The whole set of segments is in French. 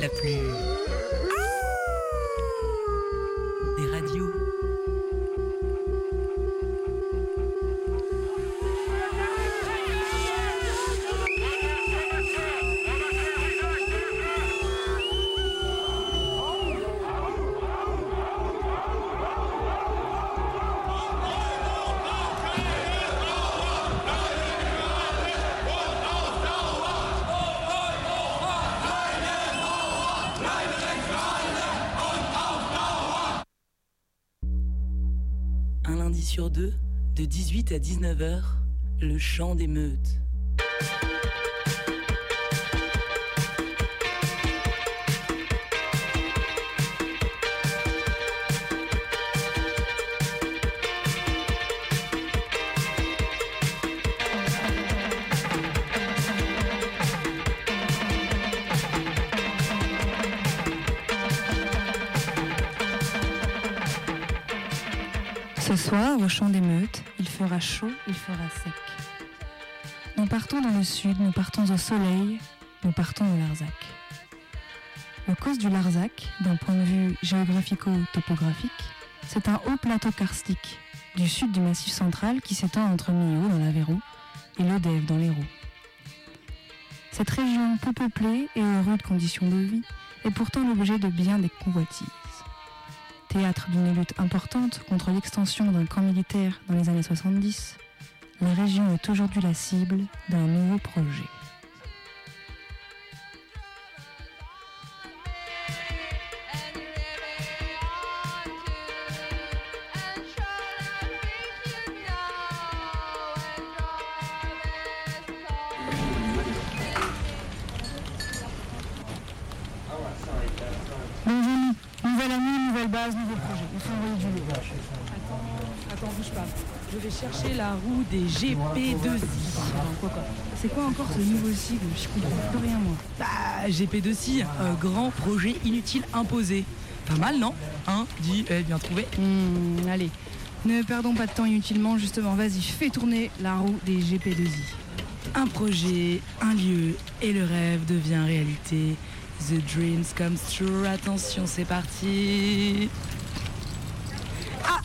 la plus... Des radios. 19h, le chant des meutes. Sec. Nous partons dans le sud, nous partons au soleil, nous partons au Larzac. Le cause du Larzac, d'un point de vue géographico-topographique, c'est un haut plateau karstique du sud du massif central qui s'étend entre Millau dans l'Aveyron et l'Odève dans l'Hérault. Cette région peu peuplée et aux rudes conditions de vie est pourtant l'objet de bien des convoitises théâtre d'une lutte importante contre l'extension d'un camp militaire dans les années 70, la région est aujourd'hui la cible d'un nouveau projet. Nouvelle année, nouvelle base, nouveau projet. Il faut envoyer du lourd. Attends, bouge pas. Je vais chercher la roue des GP2I. C'est quoi encore ce nouveau sigle? Je comprends plus rien moi. Bah, GP2I, euh, grand projet inutile imposé. Pas mal, non? Hein Dit, eh, bien trouvé. Hmm, allez, ne perdons pas de temps inutilement, justement, vas-y, fais tourner la roue des GP2I. Un projet, un lieu, et le rêve devient réalité. The dreams comes true. Attention, c'est parti. Ah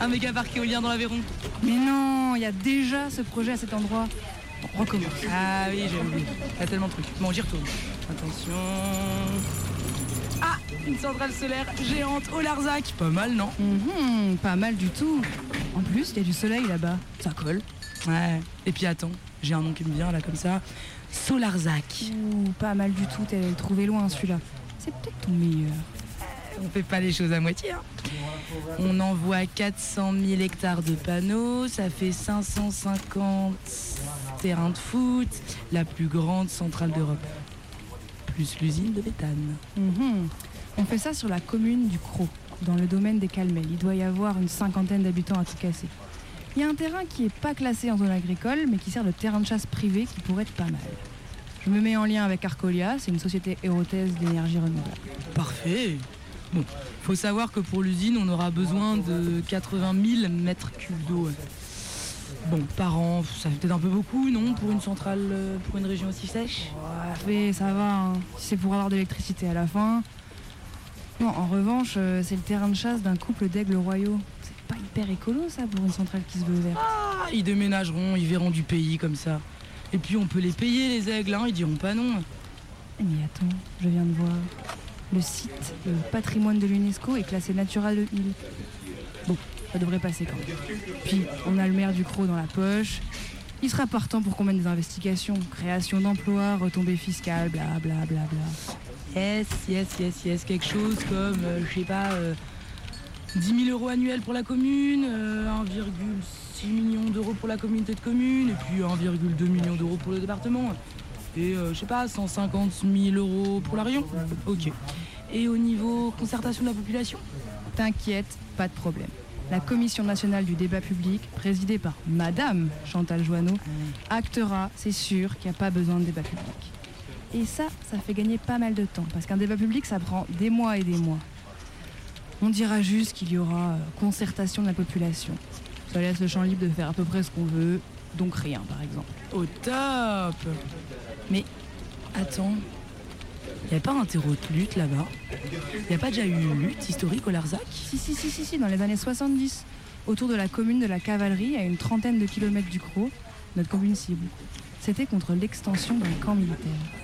Un méga parc éolien dans l'Aveyron. Mais non, il y a déjà ce projet à cet endroit. On recommence. Ah oui, j'ai oublié. Il y a tellement de trucs. Bon, j'y retourne. Attention. Ah Une centrale solaire géante au Larzac. Pas mal, non Mhm, pas mal du tout. En plus, il y a du soleil là-bas. Ça colle. Ouais. Et puis attends, j'ai un nom qui me vient là comme ça. Solarzac. Ouh, pas mal du tout, t'es trouvé loin celui-là. C'est peut-être ton meilleur. On fait pas les choses à moitié. hein. On envoie 400 000 hectares de panneaux, ça fait 550 terrains de foot, la plus grande centrale d'Europe. Plus l'usine de méthane. Mhm. On fait ça sur la commune du Crau, dans le domaine des Calmels. Il doit y avoir une cinquantaine d'habitants à tout casser. Il y a un terrain qui n'est pas classé en zone agricole, mais qui sert de terrain de chasse privé qui pourrait être pas mal. Je me mets en lien avec Arcolia, c'est une société érotaise d'énergie renouvelable. Parfait. Bon, faut savoir que pour l'usine, on aura besoin de 80 000 mètres cubes d'eau. Bon, par an, ça fait peut-être un peu beaucoup, non, pour une centrale, euh, pour une région aussi sèche? Ouais, mais ça va, hein. c'est pour avoir de l'électricité à la fin. Non, en revanche, euh, c'est le terrain de chasse d'un couple d'aigles royaux. C'est pas hyper écolo ça pour une centrale qui se veut verte. Ah, ils déménageront, ils verront du pays comme ça. Et puis on peut les payer, les aigles, hein, ils diront pas non. Eh, Mais attends, je viens de voir. Le site euh, patrimoine de l'UNESCO est classé Natura 2000. Bon, ça devrait passer quand. Puis, on a le maire du Croc dans la poche. Il sera partant pour qu'on mène des investigations, création d'emplois, retombées fiscales, bla bla bla bla. Yes, yes, yes, yes, quelque chose comme, euh, je sais pas, euh, 10 000 euros annuels pour la commune, euh, 1,6 million d'euros pour la communauté de communes, et puis 1,2 million d'euros pour le département. Et euh, je sais pas, 150 000 euros pour la région. Ok. Et au niveau concertation de la population? T'inquiète, pas de problème. La Commission nationale du débat public, présidée par Madame Chantal Joanneau, actera, c'est sûr, qu'il n'y a pas besoin de débat public. Et ça, ça fait gagner pas mal de temps, parce qu'un débat public, ça prend des mois et des mois. On dira juste qu'il y aura euh, concertation de la population. Ça laisse le champ libre de faire à peu près ce qu'on veut, donc rien par exemple. Au top Mais attends, Il n'y a pas un terreau de lutte là-bas? Il n'y a pas déjà eu une lutte historique au Larzac? Si, si, si, si, si, dans les années 70, autour de la commune de la Cavalerie, à une trentaine de kilomètres du Crau, notre commune cible. C'était contre l'extension d'un camp militaire.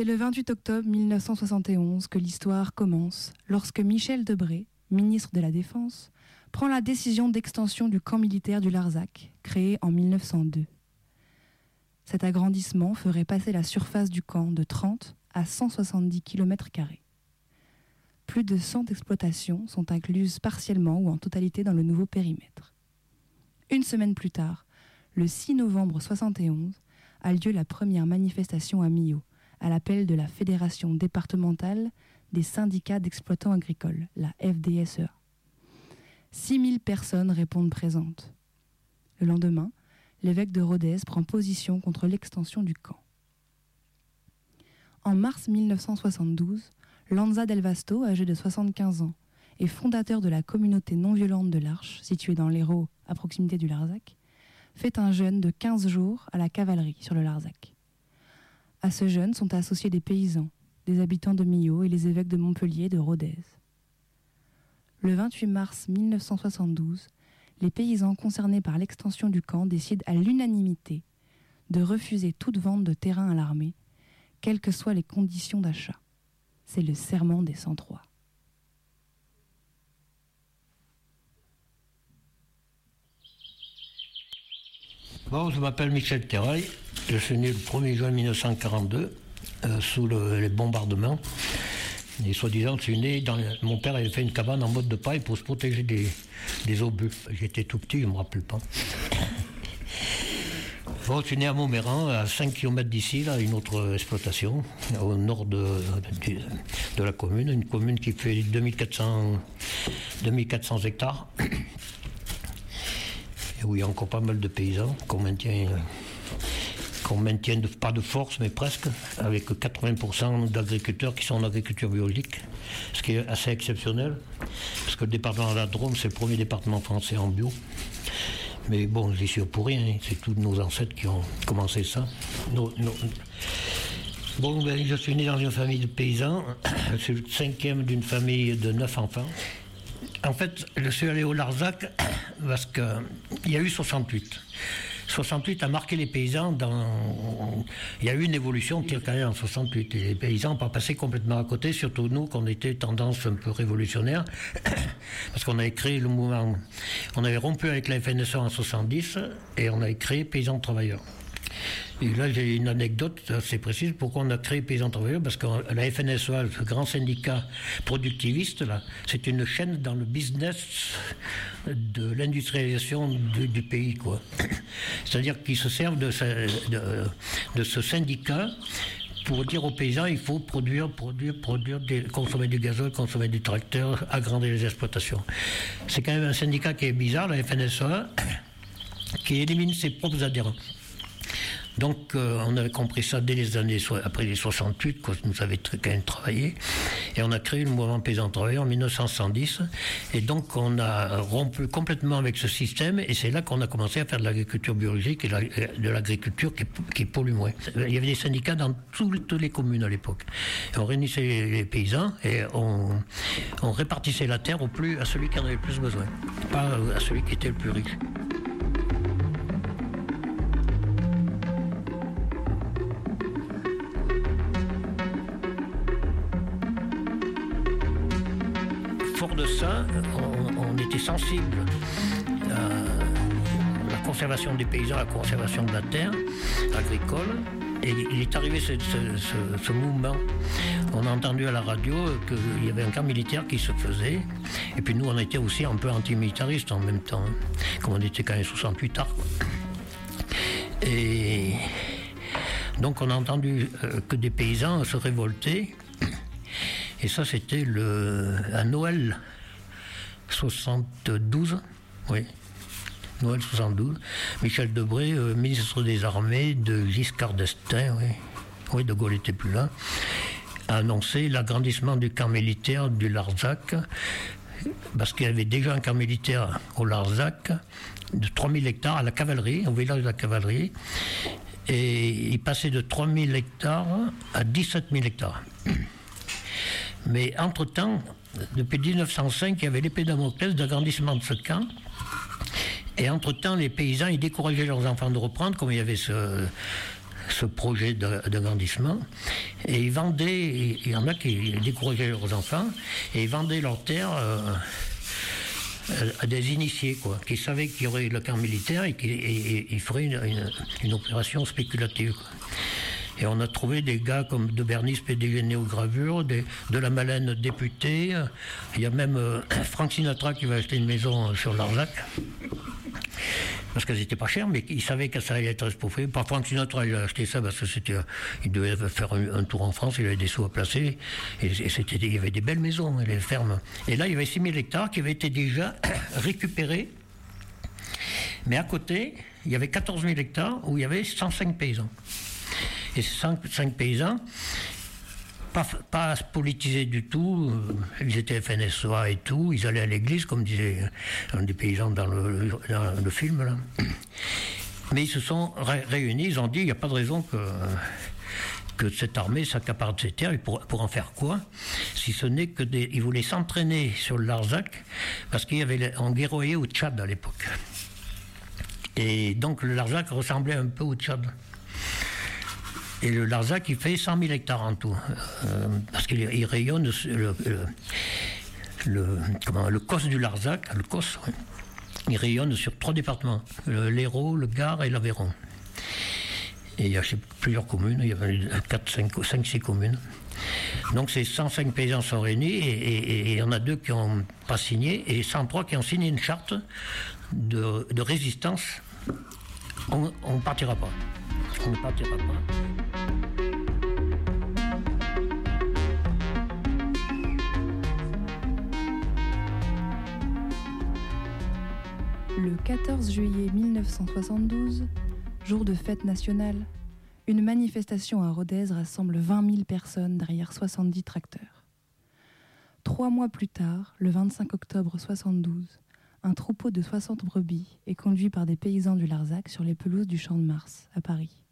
C'est le 28 octobre 1971 que l'histoire commence lorsque Michel Debré, ministre de la Défense, prend la décision d'extension du camp militaire du Larzac, créé en 1902. Cet agrandissement ferait passer la surface du camp de 30 à 170 km. Plus de 100 exploitations sont incluses partiellement ou en totalité dans le nouveau périmètre. Une semaine plus tard, le 6 novembre 1971, a lieu la première manifestation à Millau, à l'appel de la Fédération départementale des syndicats d'exploitants agricoles, la FDSEA. 6000 personnes répondent présentes. Le lendemain, l'évêque de Rodez prend position contre l'extension du camp. En mars 1972, Lanza Del Vasto, âgé de 75 ans et fondateur de la communauté non violente de l'Arche, située dans l'Hérault, à proximité du Larzac, fait un jeûne de 15 jours à la cavalerie sur le Larzac. À ce jeûne sont associés des paysans, des habitants de Millau et les évêques de Montpellier et de Rodez. Le 28 mars 1972, les paysans concernés par l'extension du camp décident à l'unanimité de refuser toute vente de terrain à l'armée, quelles que soient les conditions d'achat. C'est le serment des 103. Bon, je m'appelle Michel Terrail. Je suis né le 1er juin 1942 euh, sous les bombardements. Et soi-disant, je suis né. Mon père avait fait une cabane en mode de paille pour se protéger des, obus. J'étais tout petit, je ne me rappelle pas. Bon, je suis né à Montméran, à 5 km d'ici, là, une autre exploitation, au nord de, de, la commune, une commune qui fait 2400, 2400 hectares, et où il y a encore pas mal de paysans qu'on maintient qu'on maintienne pas de force, mais presque, avec 80% d'agriculteurs qui sont en agriculture biologique, ce qui est assez exceptionnel, parce que le département de la Drôme, c'est le premier département français en bio. Mais bon, j'y suis pour rien, hein. c'est tous nos ancêtres qui ont commencé ça. Bon, ben, je suis né dans une famille de paysans, je suis le cinquième d'une famille de neuf enfants. En fait, je suis allé au Larzac parce qu'il y a eu 68. 68 a marqué les paysans dans. Il y a eu une évolution quand même en 68. Et les paysans n'ont pas passé complètement à côté, surtout nous, qu'on était tendance un peu révolutionnaire, parce qu'on avait créé le mouvement. On avait rompu avec la FNSE en 70 et on avait créé Paysans Travailleurs. Et là, j'ai une anecdote assez précise. Pourquoi on a créé Paysans Travailleurs Parce que la FNSEA, ce grand syndicat productiviste, là, c'est une chaîne dans le business de l'industrialisation du, pays, quoi. C'est-à-dire qu'ils se servent de de ce syndicat pour dire aux paysans il faut produire, produire, produire, consommer du gazole, consommer du tracteur, agrandir les exploitations. C'est quand même un syndicat qui est bizarre, la FNSEA, qui élimine ses propres adhérents. Donc euh, on avait compris ça dès les années, après les 68, quand nous avions quand même travaillé. Et on a créé le mouvement paysan travailleur en 1910. Et donc on a rompu complètement avec ce système. Et c'est là qu'on a commencé à faire de l'agriculture biologique et de l'agriculture qui, pollue moins. Il y avait des syndicats dans toutes les communes à l'époque. On réunissait les paysans et on, on répartissait la terre au plus, à celui qui en avait le plus besoin, pas à celui qui était le plus riche. De ça, on, était sensible à la conservation des paysans, à la conservation de la terre agricole. Et il est arrivé ce, mouvement. On a entendu à la radio qu'il y avait un camp militaire qui se faisait. Et puis nous, on était aussi un peu antimilitaristes en même temps. Comme on était quand même 68 tard. Et donc on a entendu euh, que des paysans se révoltaient et ça, c'était le, à Noël 72, oui. Noël 72. Michel Debré, euh, ministre des Armées de Giscard d'Estaing, oui. De Gaulle n'était plus là, a annoncé l'agrandissement du camp militaire du Larzac, parce qu'il y avait déjà un camp militaire au Larzac de 3000 hectares à la cavalerie, au village de la cavalerie, et il passait de 3000 hectares à 17 000 hectares. Mais entre-temps, depuis 1905, il y avait l'épée Damoclès d'agrandissement de ce camp. Et entre-temps, les paysans, ils décourageaient leurs enfants de reprendre, comme il y avait ce, projet d'agrandissement. Et ils vendaient, il y en a qui décourageaient leurs enfants, et ils vendaient leurs terres euh, à des initiés, quoi, qui savaient qu'il y aurait le camp militaire et qu'ils feraient une, opération spéculative. Et on a trouvé des gars comme de Bernis, PDG Néogravure, de la Malène député. Il y a même euh, Frank Sinatra qui va acheter une maison sur l'Arzac parce qu'elles n'étaient pas chères, mais ils savaient que ça allait être exproprié. Par Frank Sinatra, il a acheté ça parce que c'était, il devait faire un, tour en France, il avait des sous à placer, et, c'était, il y avait des belles maisons, les fermes. Et là, il y avait 6000 hectares qui avaient été déjà récupérés, mais à côté, il y avait 14 000 hectares où il y avait 105 paysans. Et ces 105 paysans, pas, pas politisés du tout. Ils étaient FNSOA et tout. Ils allaient à l'église, comme disait un des paysans dans le, film. Là. Mais ils se sont réunis. Ils ont dit il n'y a pas de raison que que cette armée s'accapare de ces terres, pour, pour, en faire quoi? Si ce n'est que ils voulaient s'entraîner sur le Larzac, parce qu'il y au Tchad à l'époque. Et donc le Larzac ressemblait un peu au Tchad. Et le Larzac, il fait 100 000 hectares en tout. Euh, parce qu'il rayonne le, le, COS du Larzac, le COS, il rayonne sur trois départements l'Hérault, le Gard et l'Aveyron. Et il y a plusieurs communes, il y a 4, 5, 5 6 communes. Donc ces 105 paysans sont réunis et il y en a deux qui n'ont pas signé et 103 qui ont signé une charte de, de résistance. On ne partira pas. On ne partira pas. Le 14 juillet 1972, jour de fête nationale, une manifestation à Rodez rassemble 20 000 personnes derrière 70 tracteurs. Trois mois plus tard, le 25 octobre 72, un troupeau de 60 brebis est conduit par des paysans du Larzac sur les pelouses du Champ de Mars, à Paris.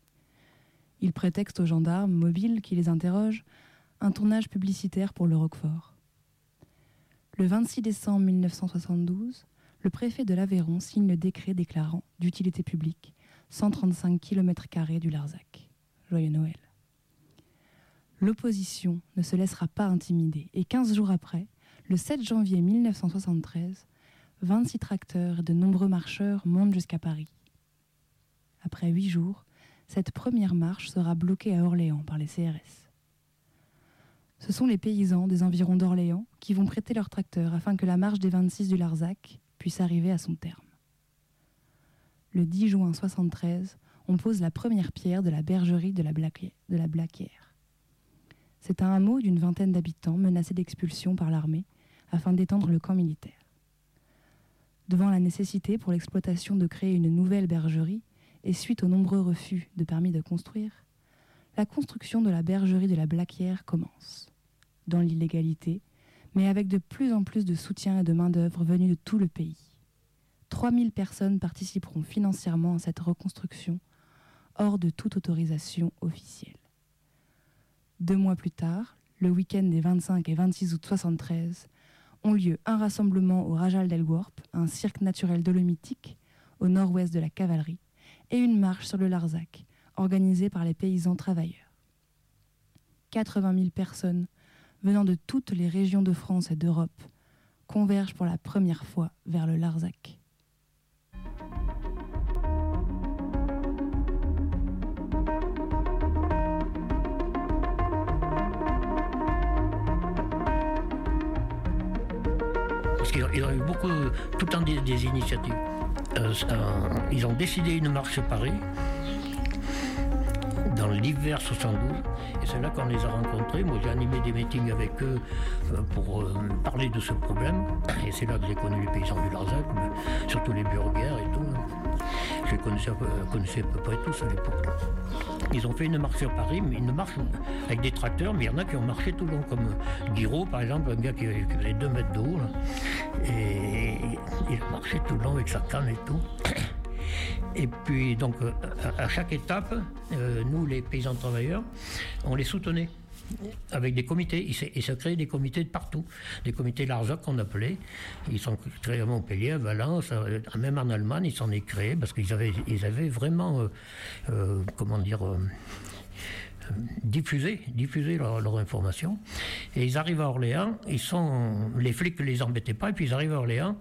Ils prétextent aux gendarmes mobiles qui les interrogent un tournage publicitaire pour le Roquefort. Le 26 décembre 1972, le préfet de l'Aveyron signe le décret déclarant d'utilité publique 135 km du Larzac. Joyeux Noël. L'opposition ne se laissera pas intimider et 15 jours après, le 7 janvier 1973, 26 tracteurs et de nombreux marcheurs montent jusqu'à Paris. Après huit jours, cette première marche sera bloquée à Orléans par les CRS. Ce sont les paysans des environs d'Orléans qui vont prêter leurs tracteurs afin que la marche des 26 du Larzac puisse arriver à son terme. Le 10 juin 73, on pose la première pierre de la bergerie de la, Blaquière. C'est un hameau d'une vingtaine d'habitants menacé d'expulsion par l'armée afin d'étendre le camp militaire. Devant la nécessité pour l'exploitation de créer une nouvelle bergerie et suite aux nombreux refus de permis de construire, la construction de la bergerie de la Blaquière commence. Dans l'illégalité, mais avec de plus en plus de soutien et de main-d'œuvre venus de tout le pays. 3000 personnes participeront financièrement à cette reconstruction, hors de toute autorisation officielle. Deux mois plus tard, le week-end des 25 et 26 août 73, ont lieu un rassemblement au Rajal del Guarp, un cirque naturel dolomitique au nord-ouest de la cavalerie, et une marche sur le Larzac, organisée par les paysans travailleurs. 80 000 personnes venant de toutes les régions de France et d'Europe, convergent pour la première fois vers le Larzac. Parce qu'il y a eu beaucoup, tout le temps des, initiatives. Euh, ils ont décidé une marche Paris dans l'hiver 72. Et c'est là qu'on les a rencontrés. Moi, j'ai animé des meetings avec eux euh, pour euh, parler de ce problème. Et c'est là que j'ai connu les paysans du Larzac, surtout les burgers et tout. les connaissais, connaissais à peu près tous à l'époque. Ils ont fait une marche sur Paris, mais une marche avec des tracteurs, mais il y en a qui ont marché tout le long, comme Guiraud, par exemple, un gars qui, faisait 2 mètres de haut, et il a marché tout le long avec sa canne et tout. Et puis, donc, à chaque étape, euh, nous, les paysans travailleurs, on les soutenait avec des comités. Il s'est créé des comités de partout. Des comités Larzac qu'on appelait. Ils sont créés à Montpellier, à Valence, même en Allemagne, ils s'en est créés parce qu'ils avaient, ils avaient vraiment, euh, euh, comment dire, diffuser, diffuser leur, information. Et ils arrivent à Orléans, ils sont, les flics ne les embêtaient pas, et puis ils arrivent à Orléans,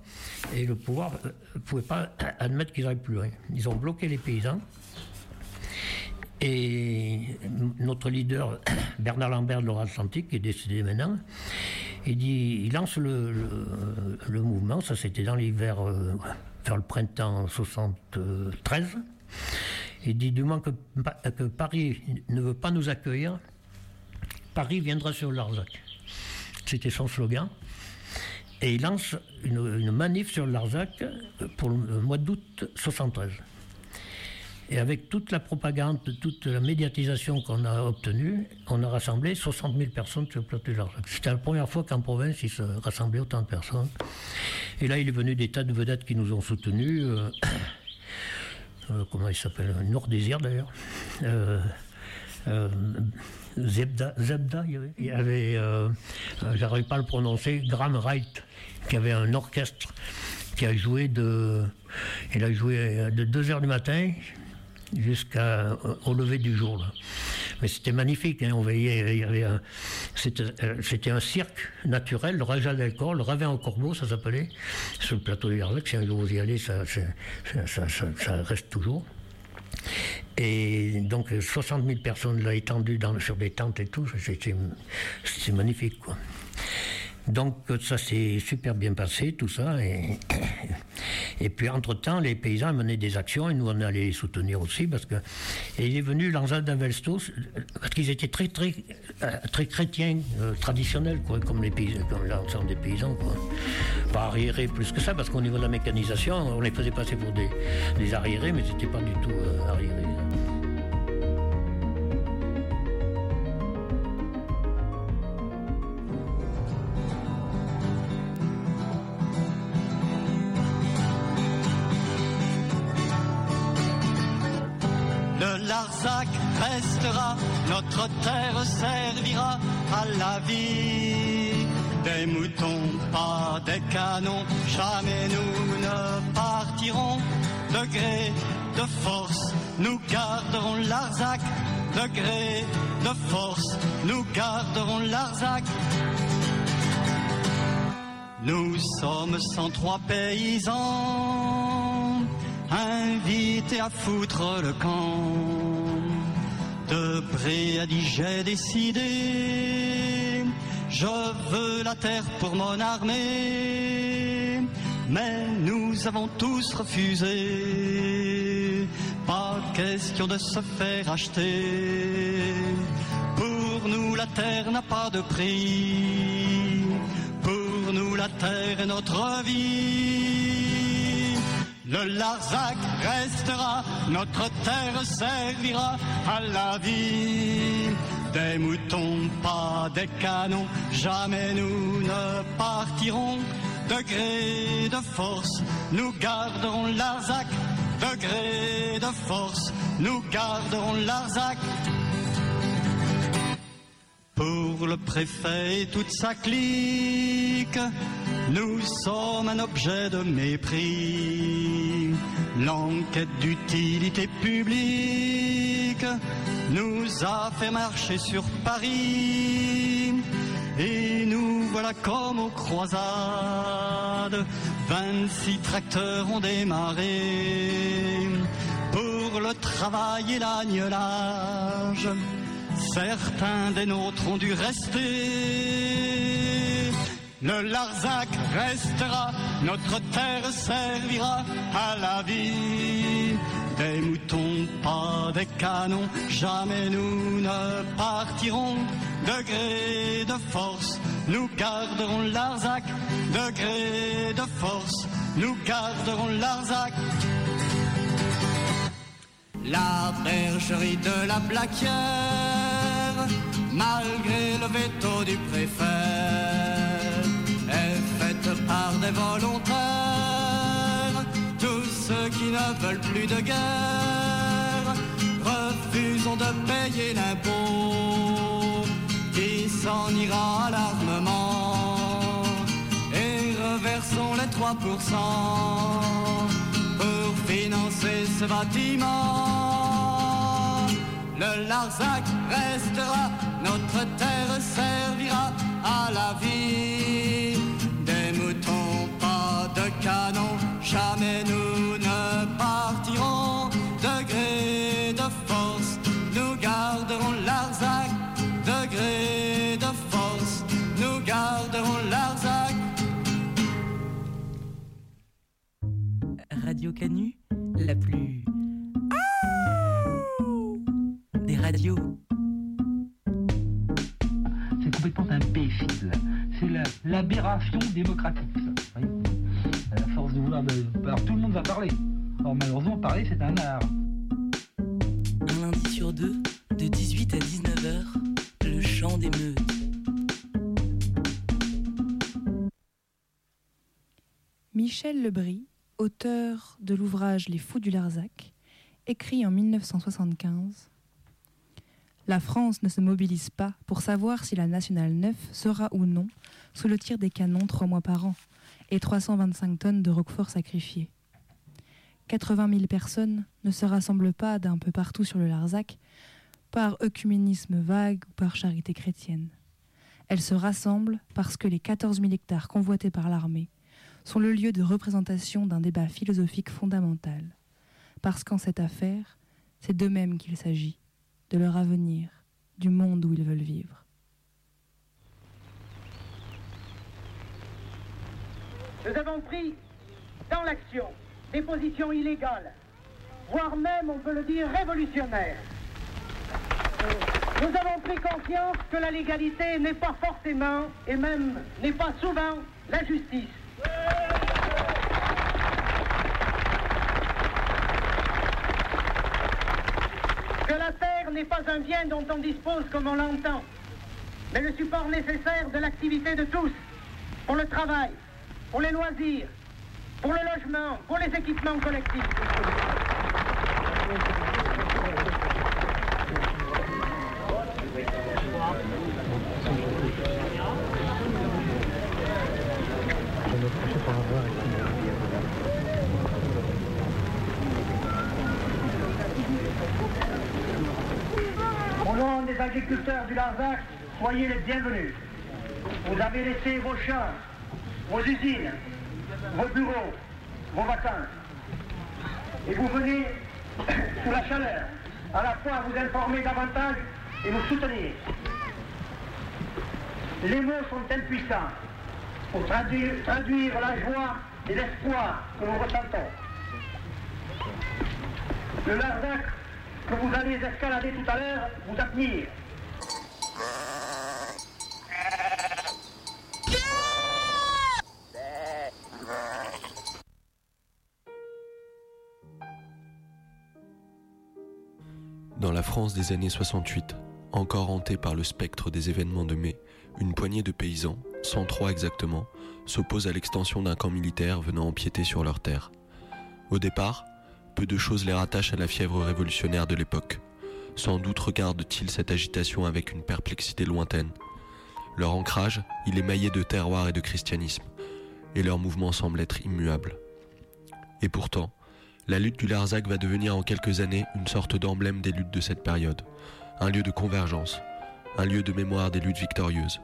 et le pouvoir ne euh, pouvait pas admettre qu'ils aillent plus loin. Ils ont bloqué les paysans. Et notre leader, Bernard Lambert de l'Or-Atlantique, qui est décédé maintenant, il, dit, il lance le, le, mouvement, ça c'était dans l'hiver, euh, vers le printemps 73. Il dit du moins que, Paris ne veut pas nous accueillir, Paris viendra sur Larzac. C'était son slogan. Et il lance une, manif sur Larzac pour le mois d'août 73. Et avec toute la propagande, toute la médiatisation qu'on a obtenue, on a rassemblé 60 000 personnes sur le plateau de Larzac. C'était la première fois qu'en province, il se rassemblait autant de personnes. Et là, il est venu des tas de vedettes qui nous ont soutenus. Euh, euh, comment il s'appelle Nord Désir d'ailleurs. Euh, euh, Zebda, il y avait, euh, j'arrive pas à le prononcer, Graham Wright, qui avait un orchestre qui a joué de, il a joué de 2 heures du matin jusqu'au lever du jour. Là. Mais c'était magnifique. Hein. on voyait, euh, c'était, un cirque naturel, le Raja del Cor, le Ravin au Corbeau, ça s'appelait, sur le plateau de Yarlec. Si un jour vous y allez, ça, ça, reste toujours. Et donc 60 000 personnes là étendues sur des tentes et tout, c'était, magnifique quoi. Donc ça s'est super bien passé, tout ça. Et, et puis entre-temps, les paysans menaient des actions et nous on allait les soutenir aussi parce que et il est venu l'Anza d'Avelstos parce qu'ils étaient très très euh, très chrétiens euh, traditionnels quoi, comme l'ensemble des paysans quoi. Pas arriérés plus que ça parce qu'au niveau de la mécanisation, on les faisait passer pour des, des arriérés, mais c'était pas du tout euh, arriérés. Notre terre servira à la vie. Des moutons, pas des canons, jamais nous ne partirons. De gré, de force, nous garderons Larzac. De gré, de force, nous garderons Larzac. Nous sommes 103 paysans invité à foutre le camp. De près a j'ai décidé, je veux la terre pour mon armée, mais nous avons tous refusé. Pas question de se faire acheter. Pour nous la terre n'a pas de prix. Pour nous la terre est notre vie. Le Larzac restera, notre terre servira à la vie. Des moutons, pas des canons, jamais nous ne partirons. De gré de force, nous garderons Larzac. De gré de force, nous garderons Larzac. Pour le préfet et toute sa clique, nous sommes un objet de mépris. L'enquête d'utilité publique nous a fait marcher sur Paris. Et nous voilà comme aux croisades. 26 tracteurs ont démarré pour le travail et l'agnelage. Certains des nôtres ont dû rester. Le Larzac restera, notre terre servira à la vie. Des moutons, pas des canons, jamais nous ne partirons. De gré de force, nous garderons Larzac. De gré de force, nous garderons Larzac. La bergerie de la Blaquière, malgré le veto du préfet, par des volontaires, tous ceux qui ne veulent plus de guerre, refusons de payer l'impôt qui s'en ira à l'armement et reversons les 3% financer ce bâtiment. Le Larzac restera, notre terre servira à la vie. Canon, jamais nous ne partirons. Degré de force, nous garderons Larzac. Degré de force, nous garderons Larzac. Radio Canu, la plus des radios. C'est complètement imbécile. C'est la- l'aberration démocratique. ça. À la force de vouloir. de- Alors tout le monde va parler. Or malheureusement, parler c'est un art. Un lundi sur deux, de 18 à 19h, le chant des meutes. Michel Lebris, auteur de l'ouvrage Les Fous du Larzac, écrit en 1975 La France ne se mobilise pas pour savoir si la Nationale 9 sera ou non sous le tir des canons trois mois par an et 325 tonnes de roquefort sacrifiées. 80 000 personnes ne se rassemblent pas d'un peu partout sur le Larzac par œcuménisme vague ou par charité chrétienne. Elles se rassemblent parce que les 14 000 hectares convoités par l'armée sont le lieu de représentation d'un débat philosophique fondamental. Parce qu'en cette affaire, c'est d'eux-mêmes qu'il s'agit, de leur avenir, du monde où ils veulent vivre. Nous avons pris dans l'action des positions illégales, voire même, on peut le dire, révolutionnaires. Nous avons pris conscience que la légalité n'est pas forcément, et même n'est pas souvent, la justice. Que la terre n'est pas un bien dont on dispose comme on l'entend, mais le support nécessaire de l'activité de tous, pour le travail, pour les loisirs, pour le logement, pour les équipements collectifs. Au nom des agriculteurs du Larzac, soyez les bienvenus. Vous avez laissé vos champs, vos usines, vos bureaux, vos vacances. Et vous venez, sous la chaleur, à la fois vous informer davantage et nous soutenir. Les mots sont impuissants pour traduire, la joie et l'espoir que nous ressentons. Le Larzac que vous allez escalader tout à l'heure vous admire. Dans la France des années 68, encore hantée par le spectre des événements de mai, une poignée de paysans, 103 exactement, s'oppose à l'extension d'un camp militaire venant empiéter sur leurs terres. Au départ, peu de choses les rattachent à la fièvre révolutionnaire de l'époque. Sans doute regardent-ils cette agitation avec une perplexité lointaine. Leur ancrage, il est maillé de terroir et de christianisme, et leur mouvement semble être immuable. Et pourtant, la lutte du Larzac va devenir en quelques années une sorte d'emblème des luttes de cette période, un lieu de convergence, un lieu de mémoire des luttes victorieuses.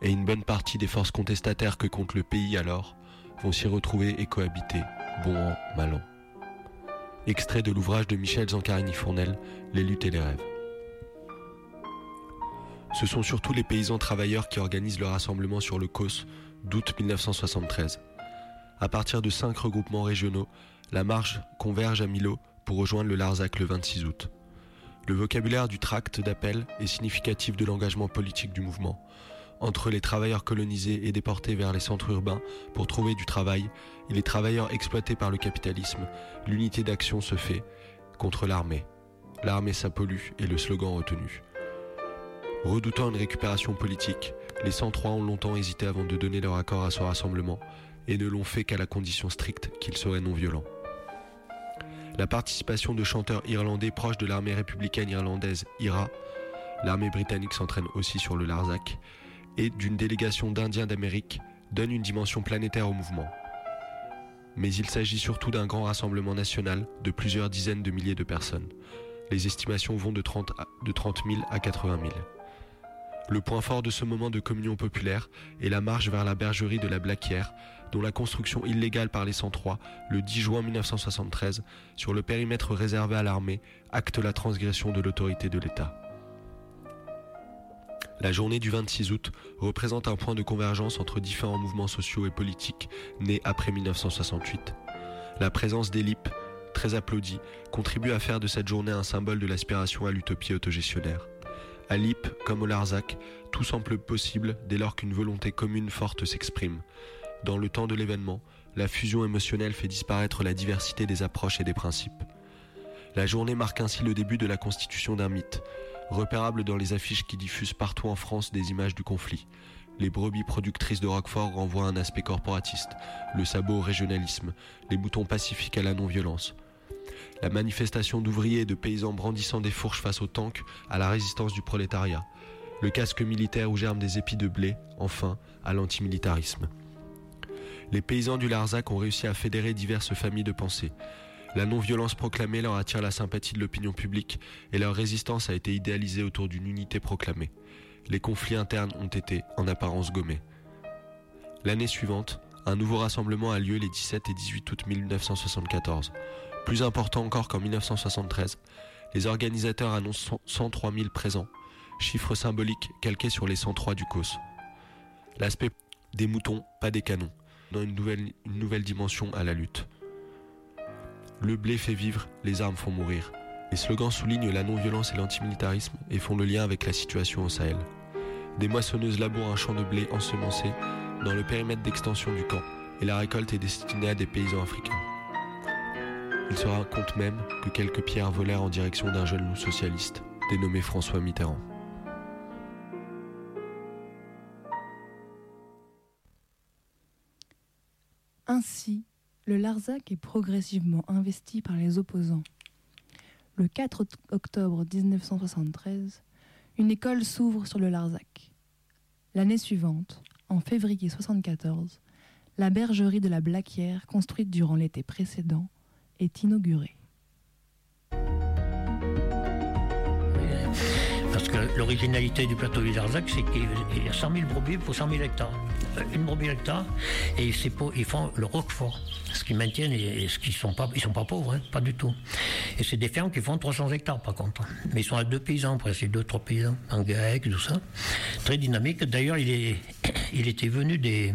Et une bonne partie des forces contestataires que compte le pays alors vont s'y retrouver et cohabiter, bon an, mal an. Extrait de l'ouvrage de Michel Zancarini-Fournel, Les luttes et les rêves. Ce sont surtout les paysans travailleurs qui organisent le rassemblement sur le COS d'août 1973. À partir de cinq regroupements régionaux, la marche converge à Milo pour rejoindre le Larzac le 26 août. Le vocabulaire du tract d'appel est significatif de l'engagement politique du mouvement. Entre les travailleurs colonisés et déportés vers les centres urbains pour trouver du travail et les travailleurs exploités par le capitalisme, l'unité d'action se fait, contre l'armée. L'armée ça pollue est le slogan retenu. Redoutant une récupération politique, les 103 ont longtemps hésité avant de donner leur accord à ce rassemblement et ne l'ont fait qu'à la condition stricte qu'il serait non violent. La participation de chanteurs irlandais proches de l'armée républicaine irlandaise IRA, l'armée britannique s'entraîne aussi sur le Larzac, et d'une délégation d'Indiens d'Amérique donne une dimension planétaire au mouvement. Mais il s'agit surtout d'un grand rassemblement national de plusieurs dizaines de milliers de personnes. Les estimations vont de 30, de 30 000 à 80 000. Le point fort de ce moment de communion populaire est la marche vers la bergerie de la Blaquière, dont la construction illégale par les 103, le 10 juin 1973, sur le périmètre réservé à l'armée, acte la transgression de l'autorité de l'État. La journée du 26 août représente un point de convergence entre différents mouvements sociaux et politiques nés après 1968. La présence d'Elip, très applaudie, contribue à faire de cette journée un symbole de l'aspiration à l'utopie autogestionnaire. À Lip, comme au Larzac, tout semble possible dès lors qu'une volonté commune forte s'exprime. Dans le temps de l'événement, la fusion émotionnelle fait disparaître la diversité des approches et des principes. La journée marque ainsi le début de la constitution d'un mythe, repérable dans les affiches qui diffusent partout en France des images du conflit. Les brebis productrices de Roquefort renvoient un aspect corporatiste, le sabot au régionalisme, les moutons pacifiques à la non-violence. La manifestation d'ouvriers et de paysans brandissant des fourches face aux tanks à la résistance du prolétariat. Le casque militaire où germent des épis de blé, enfin, à l'antimilitarisme. Les paysans du Larzac ont réussi à fédérer diverses familles de pensée. La non-violence proclamée leur attire la sympathie de l'opinion publique et leur résistance a été idéalisée autour d'une unité proclamée. Les conflits internes ont été, en apparence, gommés. L'année suivante, un nouveau rassemblement a lieu les 17 et 18 août 1974. Plus important encore qu'en 1973, les organisateurs annoncent 103 000 présents, chiffre symbolique calqué sur les 103 du COS. L'aspect des moutons, pas des canons, donne une nouvelle, une nouvelle dimension à la lutte. Le blé fait vivre, les armes font mourir. Les slogans soulignent la non-violence et l'antimilitarisme et font le lien avec la situation au Sahel. Des moissonneuses labourent un champ de blé ensemencé dans le périmètre d'extension du camp et la récolte est destinée à des paysans africains. Il se raconte même que quelques pierres volèrent en direction d'un jeune loup socialiste, dénommé François Mitterrand. Ainsi, le Larzac est progressivement investi par les opposants. Le 4 octobre 1973, une école s'ouvre sur le Larzac. L'année suivante, en février 1974, la bergerie de la Blaquière, construite durant l'été précédent, est inaugurée. Parce que l'originalité du plateau du Larzac, c'est qu'il y a 100 000 brebis pour 100 000 hectares. Euh, Une brebis hectare, et ils font le roquefort. Ce qu'ils maintiennent, et ce qu'ils sont pas, ils sont pas pauvres, hein, pas du tout. Et c'est des fermes qui font 300 hectares par contre. Mais ils sont à deux paysans, presque deux, trois paysans, en grec, tout ça. Très dynamique. D'ailleurs, il, est, il était venu des,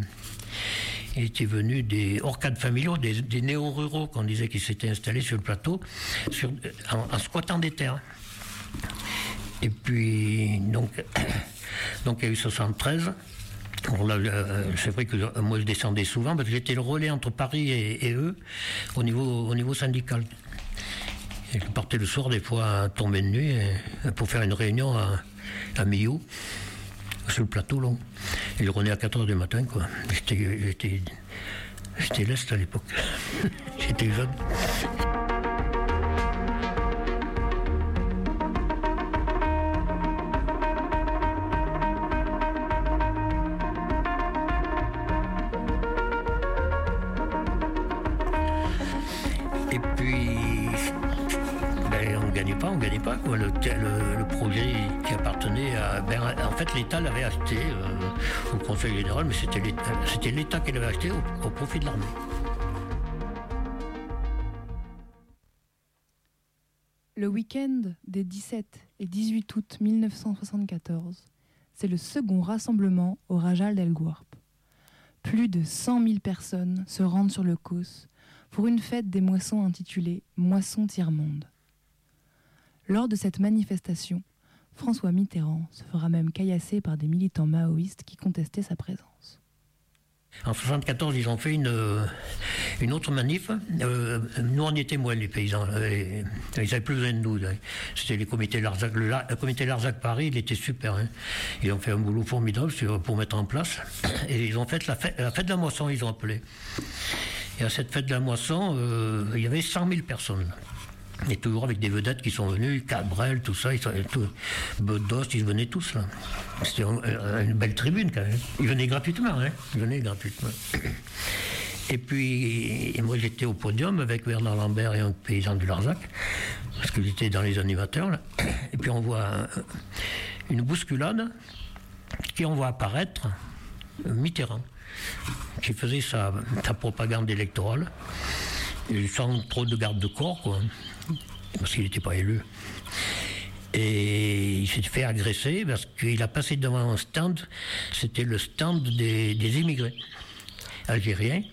il était venu des orcades familiaux, des, néo-ruraux qu'on disait qui s'étaient installés sur le plateau, en, squattant des terres. Et puis, donc, donc il y a eu 73. Euh, c'est vrai que moi je descendais souvent parce que j'étais le relais entre Paris et, eux au niveau, au niveau syndical. Je partais le soir des fois tomber de nuit et, pour faire une réunion à, à Millau sur le plateau long. Et je revenais à 4h du matin, quoi. J'étais, leste à l'époque. j'étais jeune. Le, le, le, projet qui appartenait à. En fait, l'État l'avait acheté euh, au Conseil général, mais c'était l'État, qui l'avait acheté au, profit de l'armée. Le week-end des 17 et 18 août 1974, c'est le second rassemblement au Rajal d'El Guarp. Plus de 100 000 personnes se rendent sur le Causse pour une fête des moissons intitulée Moisson Tiers-Monde. Lors de cette manifestation, François Mitterrand se fera même caillasser par des militants maoïstes qui contestaient sa présence. En 74, ils ont fait une, euh, une autre manif. Euh, nous, on était moins les paysans. Euh, ils n'avaient plus besoin de nous. hein. C'était les comités Larzac. Le, comité Larzac Paris, il était super. hein. Ils ont fait un boulot formidable pour mettre en place. Et ils ont fait la fête, de la moisson, ils ont appelé. Et à cette fête de la moisson, il y avait 100 000 personnes. Et toujours avec des vedettes qui sont venues, Cabrel, tout ça, ils tout, Bedos, ils venaient tous là. C'était un- une belle tribune quand même. Ils venaient gratuitement, hein. Ils venaient gratuitement. Et puis, moi j'étais au podium avec Bernard Lambert et un paysan du Larzac, parce que j'étais dans les animateurs là. Et puis on voit un- une bousculade qui on voit apparaître Mitterrand, qui faisait sa, sa propagande électorale, sans trop de garde de corps, quoi, parce qu'il n'était pas élu. Et il s'est fait agresser parce qu'il a passé devant un stand, c'était le stand des, des immigrés algériens,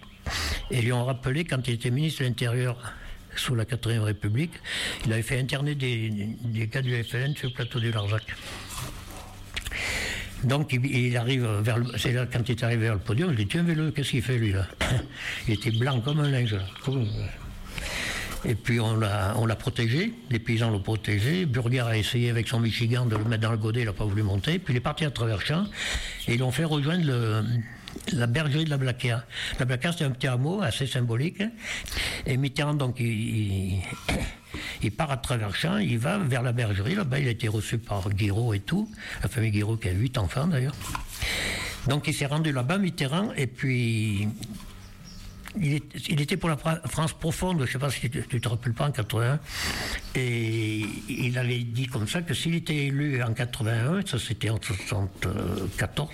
et ils lui ont rappelé quand il était ministre de l'Intérieur sous la 4ème République, il avait fait interner des, des du FLN sur le plateau du Larzac. Donc il, arrive vers le, quand il est arrivé vers le podium, je dit tiens vélo, qu'est-ce qu'il fait lui là? Il était blanc comme un linge. et puis on l'a, on l'a protégé, les paysans l'ont protégé. Burger a essayé avec son Michigan de le mettre dans le godet, il n'a pas voulu monter. Puis il est parti à travers champs et ils l'ont fait rejoindre le- la bergerie de la Blaquea. La Blaquea, c'est un petit hameau assez symbolique. Et Mitterrand, donc, il, il- il part à travers champs, il va vers la bergerie. Là-bas, il a été reçu par Guiraud et tout, la famille Guiraud qui a huit enfants d'ailleurs. Donc il s'est rendu là-bas, Mitterrand, et puis il, était pour la Fra- France profonde, je ne sais pas si tu, tu te rappelles pas, en 81. Et il avait dit comme ça que s'il était élu en 81, ça c'était en 74,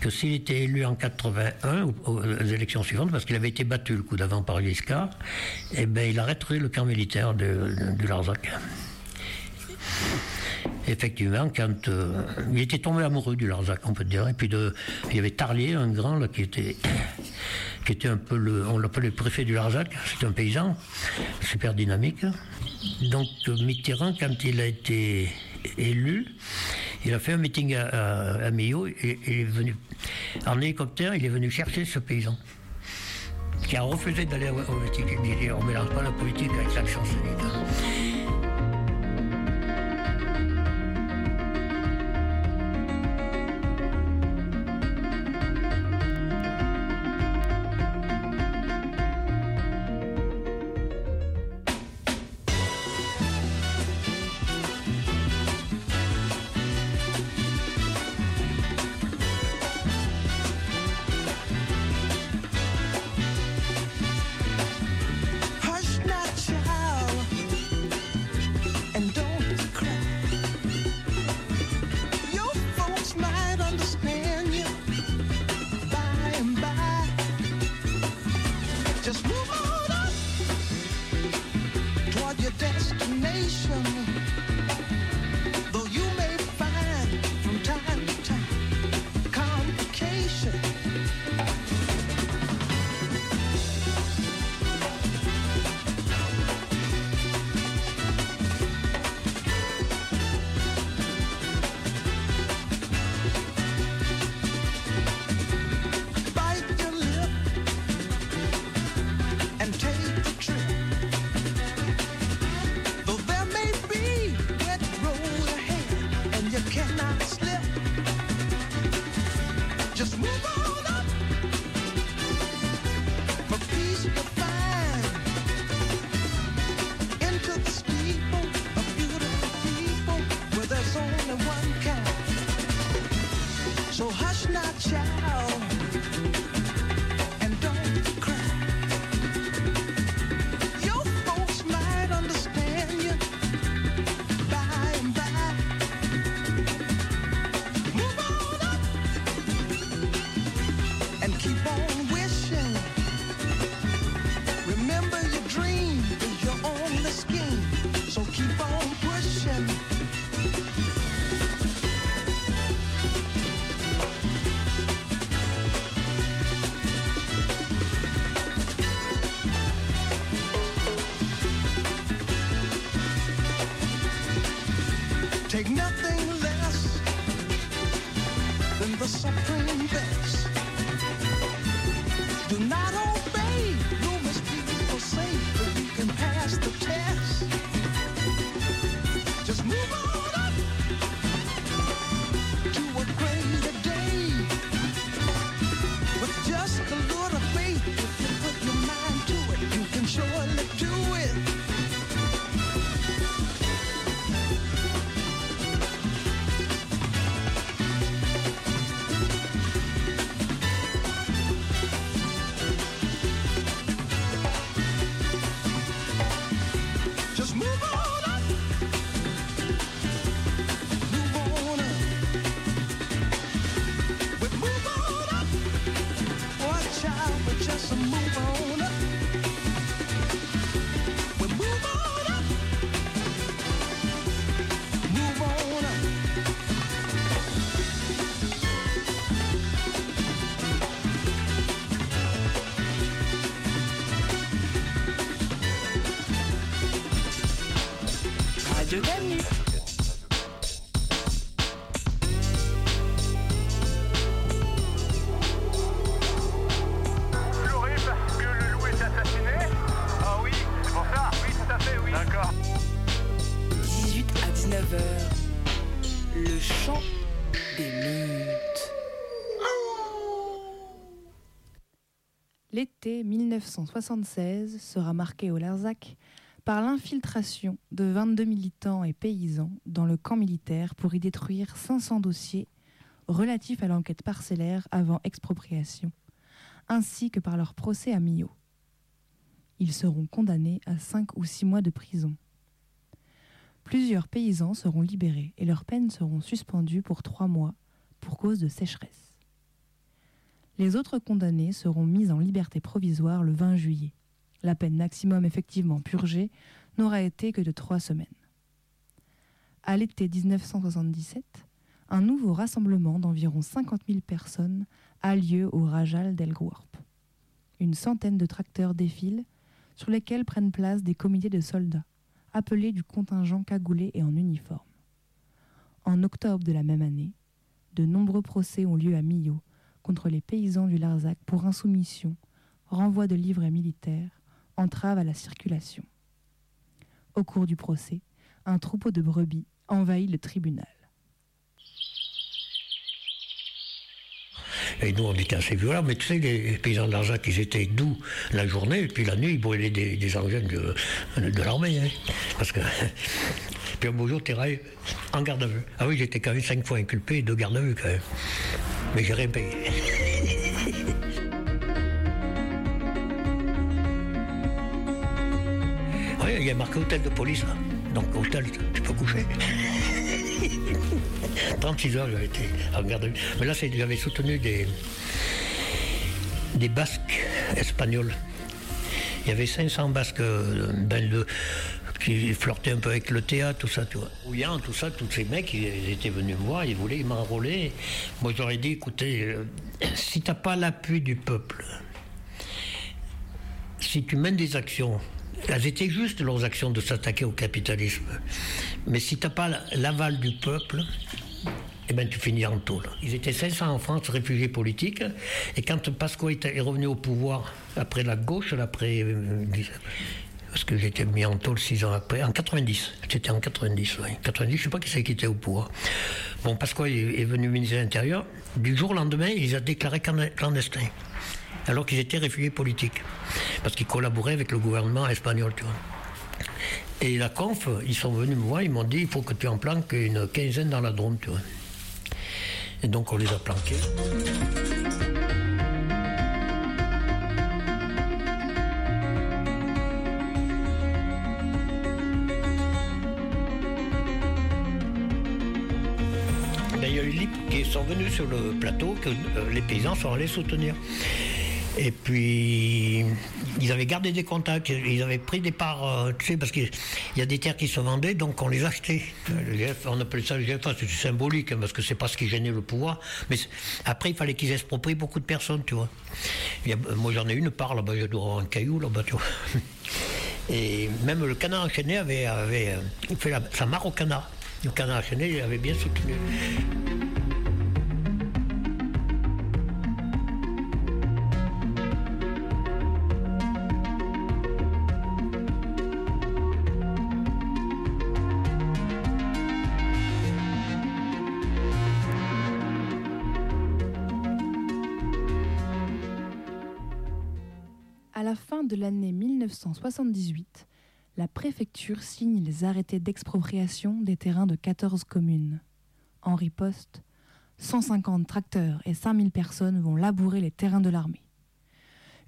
que s'il était élu en 81, aux, élections suivantes, parce qu'il avait été battu le coup d'avant par Giscard, eh ben, il arrêterait le camp militaire de- de- du Larzac. Effectivement, quand euh, il était tombé amoureux du Larzac, on peut dire. Et puis il y avait Tarlier, un grand qui était, un peu le, on l'appelait le préfet du Larzac. C'est un paysan, super dynamique. Donc Mitterrand, quand il a été élu, il a fait un meeting à, à, Millau et, et est venu en hélicoptère. Il est venu chercher ce paysan qui a refusé d'aller au, meeting. Il dit on mélange pas la politique avec l'action syndicale. 1976 sera marqué au Larzac par l'infiltration de 22 militants et paysans dans le camp militaire pour y détruire 500 dossiers relatifs à l'enquête parcellaire avant expropriation, ainsi que par leur procès à Millau. Ils seront condamnés à 5 ou 6 mois de prison. Plusieurs paysans seront libérés et leurs peines seront suspendues pour 3 mois pour cause de sécheresse. Les autres condamnés seront mis en liberté provisoire le 20 juillet. La peine maximum effectivement purgée n'aura été que de trois semaines. À l'été 1977, un nouveau rassemblement d'environ 50 000 personnes a lieu au Rajal d'El Gouarp. Une centaine de tracteurs défilent, sur lesquels prennent place des comités de soldats, appelés du contingent cagoulé et en uniforme. En octobre de la même année, de nombreux procès ont lieu à Millau contre les paysans du Larzac pour insoumission, renvoi de livrets militaires, entrave à la circulation. Au cours du procès, un troupeau de brebis envahit le tribunal. Et nous, on était assez violents, mais tu sais, les paysans de Larzac, ils étaient doux la journée, et puis la nuit, ils brûlaient des, engins de, l'armée. hein. Parce que. Puis un beau jour, Terrail, en garde à vue. Ah oui, j'étais quand même cinq fois inculpé deux gardes à vue quand même. Mais j'ai rien payé. Oui, il y a marqué hôtel de police là. Donc hôtel, tu peux coucher. 36 heures, j'avais été en garde. Mais là, j'avais soutenu des, des Basques espagnols. Il y avait 500 Basques ben, de- qui flirtaient un peu avec le théâtre, tout ça, tu vois. Ouillant, tout ça, tous ces mecs, ils, étaient venus me voir, ils voulaient m'enrôler. Moi, j'aurais dit, écoutez, euh, si t'as pas l'appui du peuple, si tu mènes des actions, elles étaient justes leurs actions de s'attaquer au capitalisme, mais si tu n'as pas l'aval du peuple, eh ben, tu finis en tôle. Ils étaient 500 en France, réfugiés politiques, et quand Pasqua est revenu au pouvoir, après la gauche, après. Parce que j'étais mis en tôle six ans après, en 90. C'était en 90, oui. 90, je sais pas qui c'est qui était au pouvoir. Bon, Pasqua est venu ministre de l'Intérieur. Du jour au lendemain, ils ont déclaré clan- clandestin alors qu'ils étaient réfugiés politiques, parce qu'ils collaboraient avec le gouvernement espagnol, tu vois. Et la conf, ils sont venus me voir, ils m'ont dit il faut que tu en planques une quinzaine dans la Drôme, tu vois. Et donc on les a planqués. Sont venus sur le plateau, que euh, les paysans sont allés soutenir. Et puis, ils avaient gardé des contacts, ils avaient pris des parts, euh, tu sais, parce qu'il y a des terres qui se vendaient, donc on les achetait. GF, on appelait ça le GFA, c'est symbolique, hein, parce que c'est pas ce qui gênait le pouvoir. Mais après, il fallait qu'ils exproprient beaucoup de personnes, tu vois. Moi, j'en ai une part là-bas, je dois avoir un caillou là-bas, tu vois. Et même le canard enchaîné avait, avait euh, fait la- sa mare au canard. Le canard enchaîné, avait bien soutenu. De l'année 1978, la préfecture signe les arrêtés d'expropriation des terrains de 14 communes. En riposte, 150 tracteurs et 5000 personnes vont labourer les terrains de l'armée.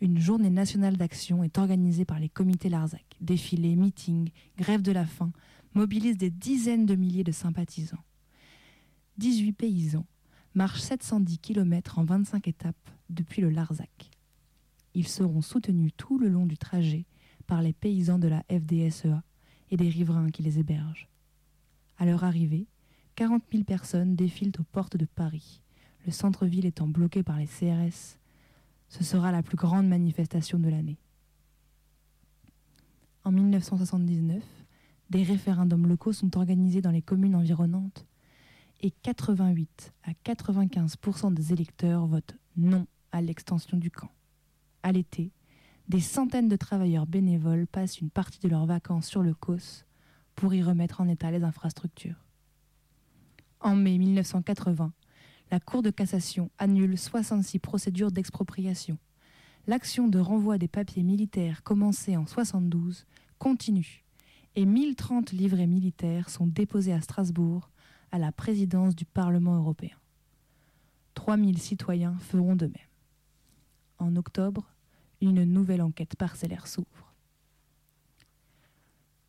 Une journée nationale d'action est organisée par les comités Larzac. Défilés, meetings, grève de la faim mobilisent des dizaines de milliers de sympathisants. 18 paysans marchent 710 km en 25 étapes depuis le Larzac. Ils seront soutenus tout le long du trajet par les paysans de la FDSEA et des riverains qui les hébergent. À leur arrivée, 40 000 personnes défilent aux portes de Paris, le centre-ville étant bloqué par les CRS. Ce sera la plus grande manifestation de l'année. En 1979, Des référendums locaux sont organisés dans les communes environnantes et 88 à 95% des électeurs votent non à l'extension du camp. À l'été, des centaines de travailleurs bénévoles passent une partie de leurs vacances sur le COS pour y remettre en état les infrastructures. En mai 1980, la Cour de cassation annule 66 procédures d'expropriation. L'action de renvoi des papiers militaires commencée en 72 continue et 1030 livrets militaires sont déposés à Strasbourg à la présidence du Parlement européen. 3000 citoyens feront de même. En octobre, une nouvelle enquête parcellaire s'ouvre.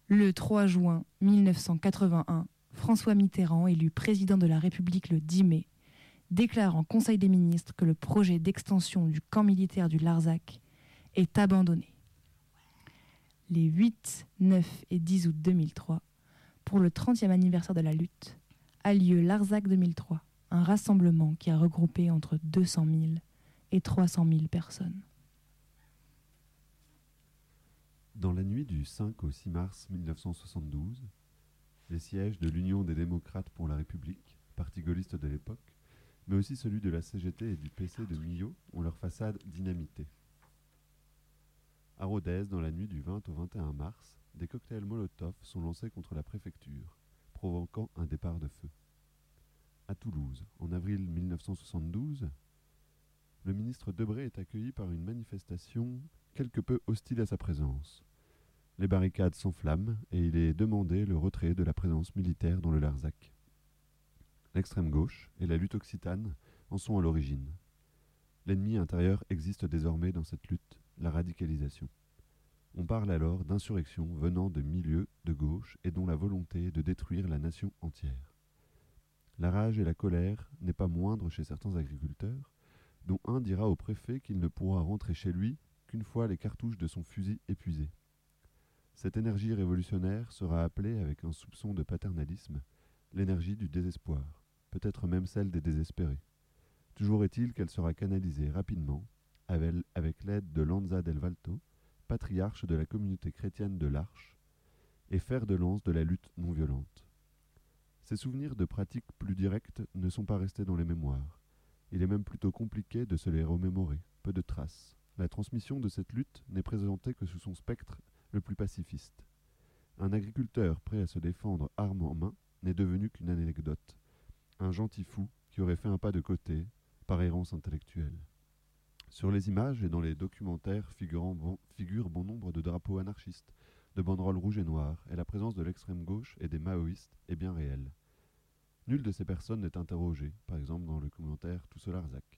Le 3 juin 1981, François Mitterrand, élu président de la République le 10 mai, déclare en Conseil des ministres que le projet d'extension du camp militaire du Larzac est abandonné. Les 8, 9 et 10 août 2003, pour le 30e anniversaire de la lutte, a lieu Larzac 2003, un rassemblement qui a regroupé entre 200 000 et 300 000 personnes. Dans la nuit du 5 au 6 mars 1972, les sièges de l'Union des démocrates pour la République, parti gaulliste de l'époque, mais aussi celui de la CGT et du PC de Millau ont leur façade dynamitée. À Rodez, dans la nuit du 20 au 21 mars, des cocktails Molotov sont lancés contre la préfecture, provoquant un départ de feu. À Toulouse, en avril 1972, le ministre Debré est accueilli par une manifestation quelque peu hostile à sa présence. Les barricades s'enflamment et il est demandé le retrait de la présence militaire dans le Larzac. L'extrême gauche et la lutte occitane en sont à l'origine. L'ennemi intérieur existe désormais dans cette lutte, la radicalisation. On parle alors d'insurrection venant de milieux de gauche et dont la volonté est de détruire la nation entière. La rage et la colère n'est pas moindre chez certains agriculteurs, dont un dira au préfet qu'il ne pourra rentrer chez lui qu'une fois les cartouches de son fusil épuisées. Cette énergie révolutionnaire sera appelée, avec un soupçon de paternalisme, l'énergie du désespoir, peut-être même celle des désespérés. Toujours est-il qu'elle sera canalisée rapidement, avec l'aide de Lanza del Valto, patriarche de la communauté chrétienne de l'Arche, et fer de lance de la lutte non violente. Ces souvenirs de pratiques plus directes ne sont pas restés dans les mémoires. Il est même plutôt compliqué de se les remémorer, peu de traces. La transmission de cette lutte n'est présentée que sous son spectre le plus pacifiste. Un agriculteur prêt à se défendre arme en main n'est devenu qu'une anecdote, un gentil fou qui aurait fait un pas de côté par errance intellectuelle. Sur les images et dans les documentaires figurent bon nombre de drapeaux anarchistes, de banderoles rouges et noires, et la présence de l'extrême gauche et des maoïstes est bien réelle. Nulle de ces personnes n'est interrogée, par exemple dans le commentaire Toussolarzac.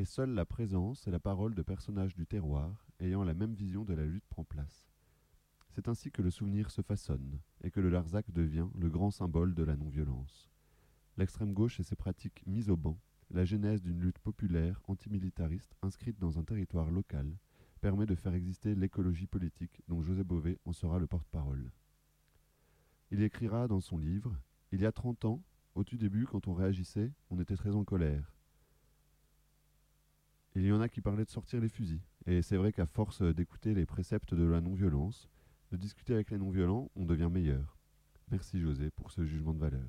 Et seule la présence et la parole de personnages du terroir ayant la même vision de la lutte prend place. C'est ainsi que le souvenir se façonne et que le Larzac devient le grand symbole de la non-violence. L'extrême gauche et ses pratiques mises au banc, la genèse d'une lutte populaire antimilitariste inscrite dans un territoire local, permet de faire exister l'écologie politique dont José Bové en sera le porte-parole. Il écrira dans son livre Il y a trente ans, au tout début, quand on réagissait, on était très en colère. Il y en a qui parlaient de sortir les fusils, et c'est vrai qu'à force d'écouter les préceptes de la non-violence, de discuter avec les non-violents, on devient meilleur. Merci José pour ce jugement de valeur.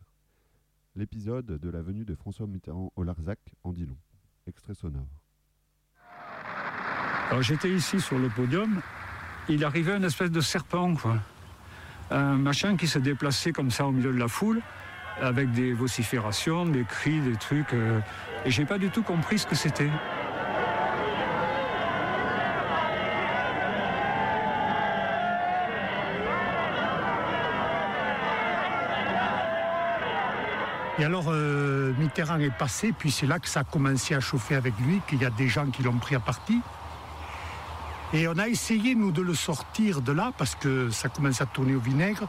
L'épisode de la venue de François Mitterrand au Larzac en dit long. Extrait sonore. J'étais ici sur le podium, il arrivait une espèce de serpent, quoi. Un machin qui se déplaçait comme ça au milieu de la foule, avec des vociférations, des cris, des trucs. Euh, et j'ai pas du tout compris ce que c'était. Et alors euh, Mitterrand est passé, puis c'est là que ça a commencé à chauffer avec lui, qu'il y a des gens qui l'ont pris à partie. Et on a essayé, nous, de le sortir de là, parce que ça commençait à tourner au vinaigre.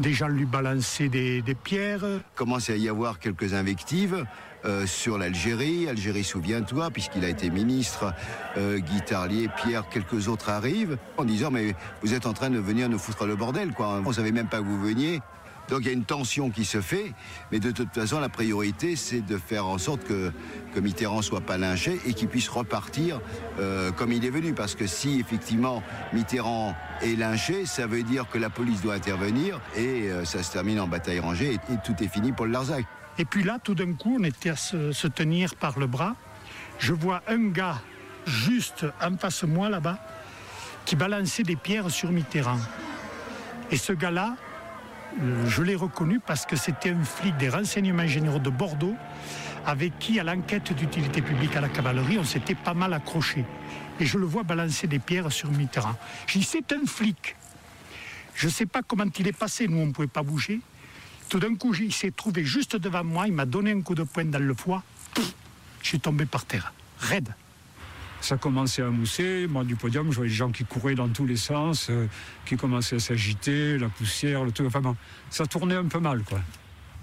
Des gens lui balançaient des, pierres. Commence à y avoir quelques invectives euh, sur l'Algérie. Algérie, souviens-toi, puisqu'il a été ministre, euh, Guy Tarlier, Pierre, quelques autres arrivent, en disant, mais vous êtes en train de venir nous foutre le bordel, quoi. On savait même pas que vous veniez. Donc il y a une tension qui se fait, mais de toute façon, la priorité, c'est de faire en sorte que, que Mitterrand soit pas lynché et qu'il puisse repartir euh, comme il est venu. Parce que si effectivement Mitterrand est lynché, ça veut dire que la police doit intervenir et euh, ça se termine en bataille rangée et, tout est fini pour le Larzac. Et puis là, tout d'un coup, on était à se, tenir par le bras. Je vois un gars juste en face de moi là-bas qui balançait des pierres sur Mitterrand. Et ce gars-là, je l'ai reconnu parce que c'était un flic des renseignements généraux de Bordeaux avec qui, à l'enquête d'utilité publique à la cavalerie, on s'était pas mal accroché. Et je le vois balancer des pierres sur Mitterrand. Je dis, c'est un flic. Je ne sais pas comment il est passé, nous on ne pouvait pas bouger. Tout d'un coup, il s'est trouvé juste devant moi, il m'a donné un coup de poing dans le foie. Je suis tombé par terre, raide. Ça commençait à mousser. Moi, du podium, je voyais des gens qui couraient dans tous les sens, euh, qui commençaient à s'agiter, la poussière, le truc. Enfin bon, ça tournait un peu mal, quoi.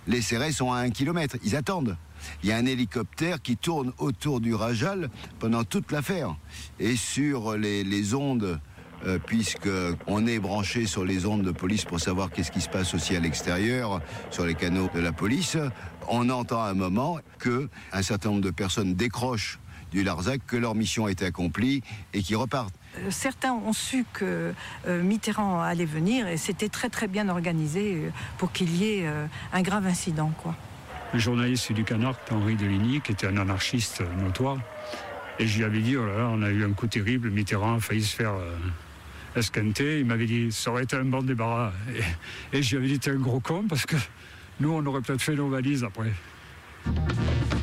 Les serrés sont à un kilomètre, ils attendent. Il y a un hélicoptère qui tourne autour du Rajal pendant toute l'affaire. Et sur les, les ondes, euh, puisque on est branché sur les ondes de police pour savoir qu'est-ce qui se passe aussi à l'extérieur, sur les canaux de la police, on entend à un moment que un certain nombre de personnes décrochent du Larzac, que leur mission a été accomplie et qui repartent. Euh, Certains ont su que euh, Mitterrand allait venir et c'était très très bien organisé euh, pour qu'il y ait un grave incident. Quoi. Le journaliste du Canard, Henri Deligny, qui était un anarchiste notoire, et je lui avais dit, oh là là, on a eu un coup terrible, Mitterrand a failli se faire euh, esquinter. Il m'avait dit, ça aurait été un bon débarras. Et, et je lui avais dit, t'es un gros con, parce que nous, on aurait peut-être fait nos valises après.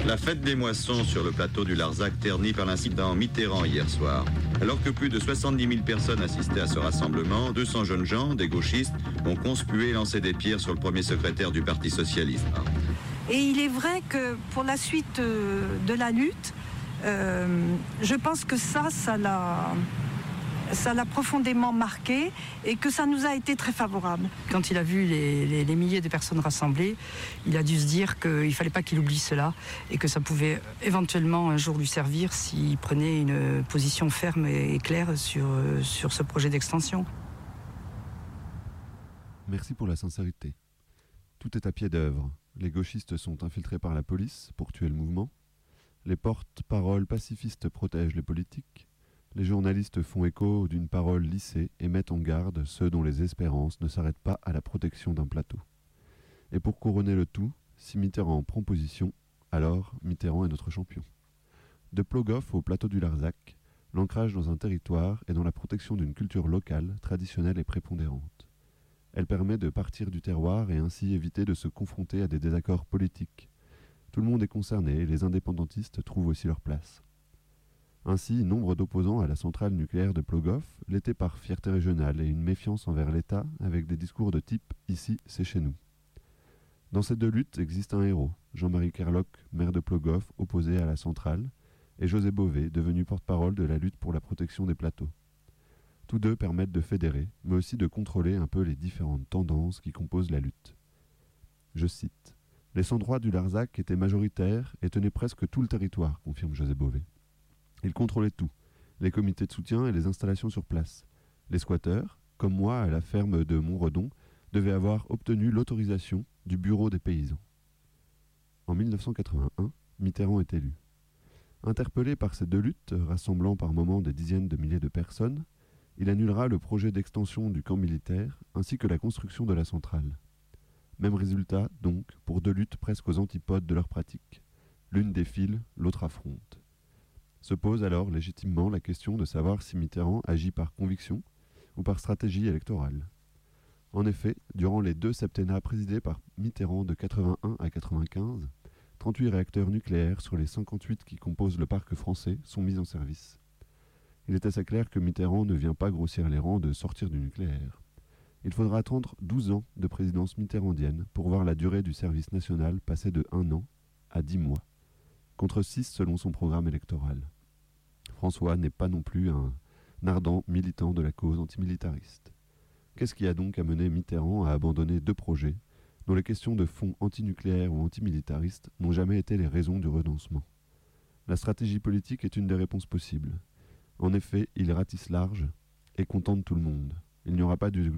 La fête des moissons sur le plateau du Larzac ternie par l'incident Mitterrand hier soir. Alors que plus de 70 000 personnes assistaient à ce rassemblement, 200 jeunes gens, des gauchistes, ont conspué et lancé des pierres sur le premier secrétaire du Parti Socialiste. Et il est vrai que pour la suite euh, de la lutte, euh, je pense que ça, ça l'a ça l'a profondément marqué et que ça nous a été très favorable. Quand il a vu les, les- les milliers de personnes rassemblées, il a dû se dire qu'il ne fallait pas qu'il oublie cela et que ça pouvait éventuellement un jour lui servir s'il prenait une position ferme et claire sur, sur ce projet d'extension. Merci pour la sincérité. Tout est à pied d'œuvre. Les gauchistes sont infiltrés par la police pour tuer le mouvement. Les porte-paroles pacifistes protègent les politiques. Les journalistes font écho d'une parole lissée et mettent en garde ceux dont les espérances ne s'arrêtent pas à la protection d'un plateau. Et pour couronner le tout, si Mitterrand prend position, alors Mitterrand est notre champion. De Plogoff au plateau du Larzac, l'ancrage dans un territoire et dans la protection d'une culture locale, traditionnelle et prépondérante. Elle permet de partir du terroir et ainsi éviter de se confronter à des désaccords politiques. Tout le monde est concerné et les indépendantistes trouvent aussi leur place. Ainsi, nombre d'opposants à la centrale nucléaire de Plogoff l'étaient par fierté régionale et une méfiance envers l'État avec des discours de type Ici, c'est chez nous. Dans ces deux luttes existe un héros, Jean-Marie Kerlock, maire de Plogoff, opposé à la centrale, et José Bové, devenu porte-parole de la lutte pour la protection des plateaux. Tous deux permettent de fédérer, mais aussi de contrôler un peu les différentes tendances qui composent la lutte. Je cite Les sans-droits du Larzac étaient majoritaires et tenaient presque tout le territoire, confirme José Bové. Ils contrôlaient tout les comités de soutien et les installations sur place. Les squatteurs, comme moi à la ferme de Montredon, devaient avoir obtenu l'autorisation du Bureau des paysans. En 1981, Mitterrand est élu. Interpellé par ces deux luttes, rassemblant par moments des dizaines de milliers de personnes, il annulera le projet d'extension du camp militaire ainsi que la construction de la centrale. Même résultat, donc, pour deux luttes presque aux antipodes de leur pratique. L'une défile, l'autre affronte. Se pose alors légitimement la question de savoir si Mitterrand agit par conviction ou par stratégie électorale. En effet, durant les deux septennats présidés par Mitterrand de 81 à 95, 38 réacteurs nucléaires sur les 58 qui composent le parc français sont mis en service. Il est assez clair que Mitterrand ne vient pas grossir les rangs de sortir du nucléaire. Il faudra attendre 12 ans de présidence mitterrandienne pour voir la durée du service national passer de 1 an à 10 mois, contre 6 selon son programme électoral. François n'est pas non plus un ardent militant de la cause antimilitariste. Qu'est-ce qui a donc amené Mitterrand à abandonner deux projets dont les questions de fond antinucléaires ou antimilitaristes n'ont jamais été les raisons du renoncement? La stratégie politique est une des réponses possibles. En effet, il ratisse large et contente tout le monde. Il n'y aura pas de-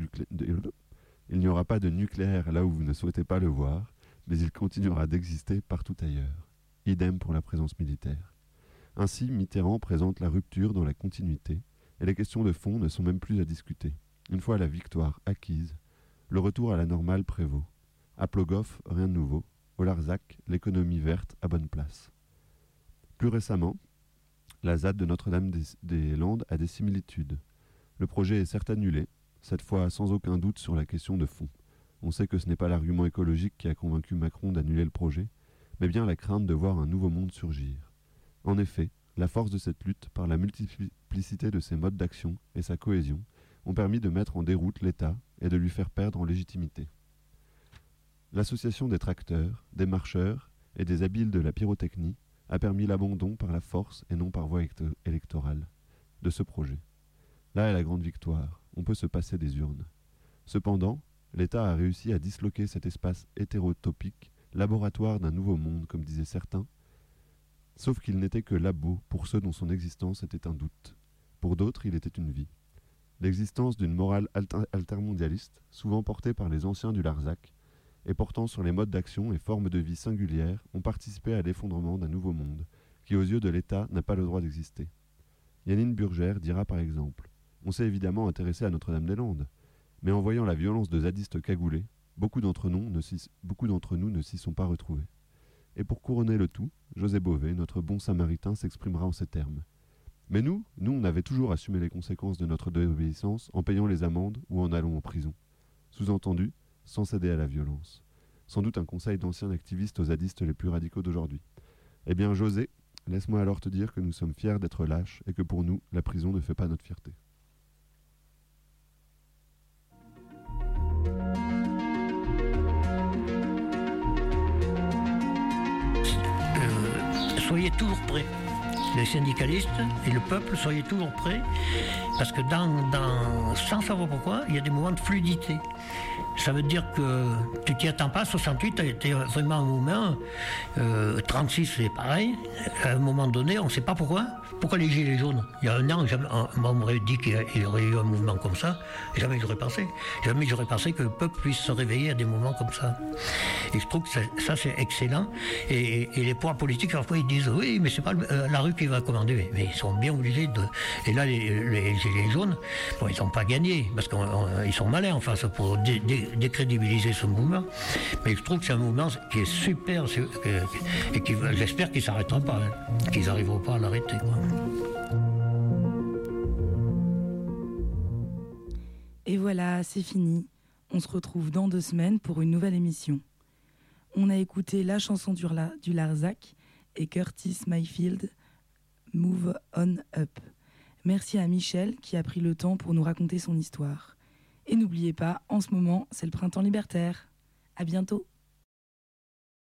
Il n'y aura pas de nucléaire là où vous ne souhaitez pas le voir, mais il continuera d'exister partout ailleurs. Idem pour la présence militaire. Ainsi, Mitterrand présente la rupture dans la continuité, et les questions de fond ne sont même plus à discuter. Une fois la victoire acquise, le retour à la normale prévaut. À Plogoff, rien de nouveau. Au Larzac, l'économie verte à bonne place. Plus récemment, la ZAD de Notre-Dame-des-Landes a des similitudes. Le projet est certes annulé, cette fois sans aucun doute sur la question de fond. On sait que ce n'est pas l'argument écologique qui a convaincu Macron d'annuler le projet, mais bien la crainte de voir un nouveau monde surgir. En effet, la force de cette lutte, par la multiplicité de ses modes d'action et sa cohésion, ont permis de mettre en déroute l'État et de lui faire perdre en légitimité. L'association des tracteurs, des marcheurs et des habiles de la pyrotechnie a permis l'abandon par la force et non par voie électorale de ce projet. Là est la grande victoire, on peut se passer des urnes. Cependant, l'État a réussi à disloquer cet espace hétérotopique, laboratoire d'un nouveau monde, comme disaient certains, sauf qu'il n'était que labo pour ceux dont son existence était un doute. Pour d'autres, il était une vie. L'existence d'une morale altermondialiste, souvent portée par les anciens du Larzac, et portant sur les modes d'action et formes de vie singulières, ont participé à l'effondrement d'un nouveau monde, qui aux yeux de l'État n'a pas le droit d'exister. Yannine Burgère dira par exemple On s'est évidemment intéressé à Notre-Dame-des-Landes, mais en voyant la violence de zadistes cagoulés, beaucoup d'entre nous, nous ne s'y sont pas retrouvés. Et pour couronner le tout, José Bové, notre bon samaritain, s'exprimera en ces termes. Mais nous, nous, on avait toujours assumé les conséquences de notre désobéissance en payant les amendes ou en allant en prison. Sous-entendu, sans céder à la violence. Sans doute un conseil d'anciens activistes aux zadistes les plus radicaux d'aujourd'hui. Eh bien, José, laisse-moi alors te dire que nous sommes fiers d'être lâches et que pour nous, la prison ne fait pas notre fierté. Soyez toujours prêts les syndicalistes et le peuple, soyez toujours prêts, parce que dans, sans savoir pourquoi, il y a des moments de fluidité. Ça veut dire que tu t'y attends pas, 68 a été vraiment un mouvement, 36 euh, c'est pareil, à un moment donné, on ne sait pas pourquoi. Pourquoi les gilets jaunes? Il y a un an, on m'aurait dit qu'il y aurait eu un mouvement comme ça, jamais j'aurais pensé. Jamais j'aurais pensé que le peuple puisse se réveiller à des moments comme ça. Et je trouve que ça, c'est excellent. Et, les pouvoirs politiques, parfois, ils disent oui, mais c'est pas euh, la rue qui va commander. Mais ils sont bien obligés de. Et là, les, gilets jaunes, bon, ils n'ont pas gagné, parce qu'ils sont malins en face pour décrédibiliser ce mouvement. Mais je trouve que c'est un mouvement qui est super et qui, j'espère qu'ils ne s'arrêteront pas, hein, qu'ils n'arriveront pas à l'arrêter. Et voilà, c'est fini. On se retrouve dans deux semaines pour une nouvelle émission. On a écouté la chanson du, du Larzac et Curtis Mayfield, Move On Up. Merci à Michel qui a pris le temps pour nous raconter son histoire. Et n'oubliez pas, en ce moment, c'est le printemps libertaire. À bientôt!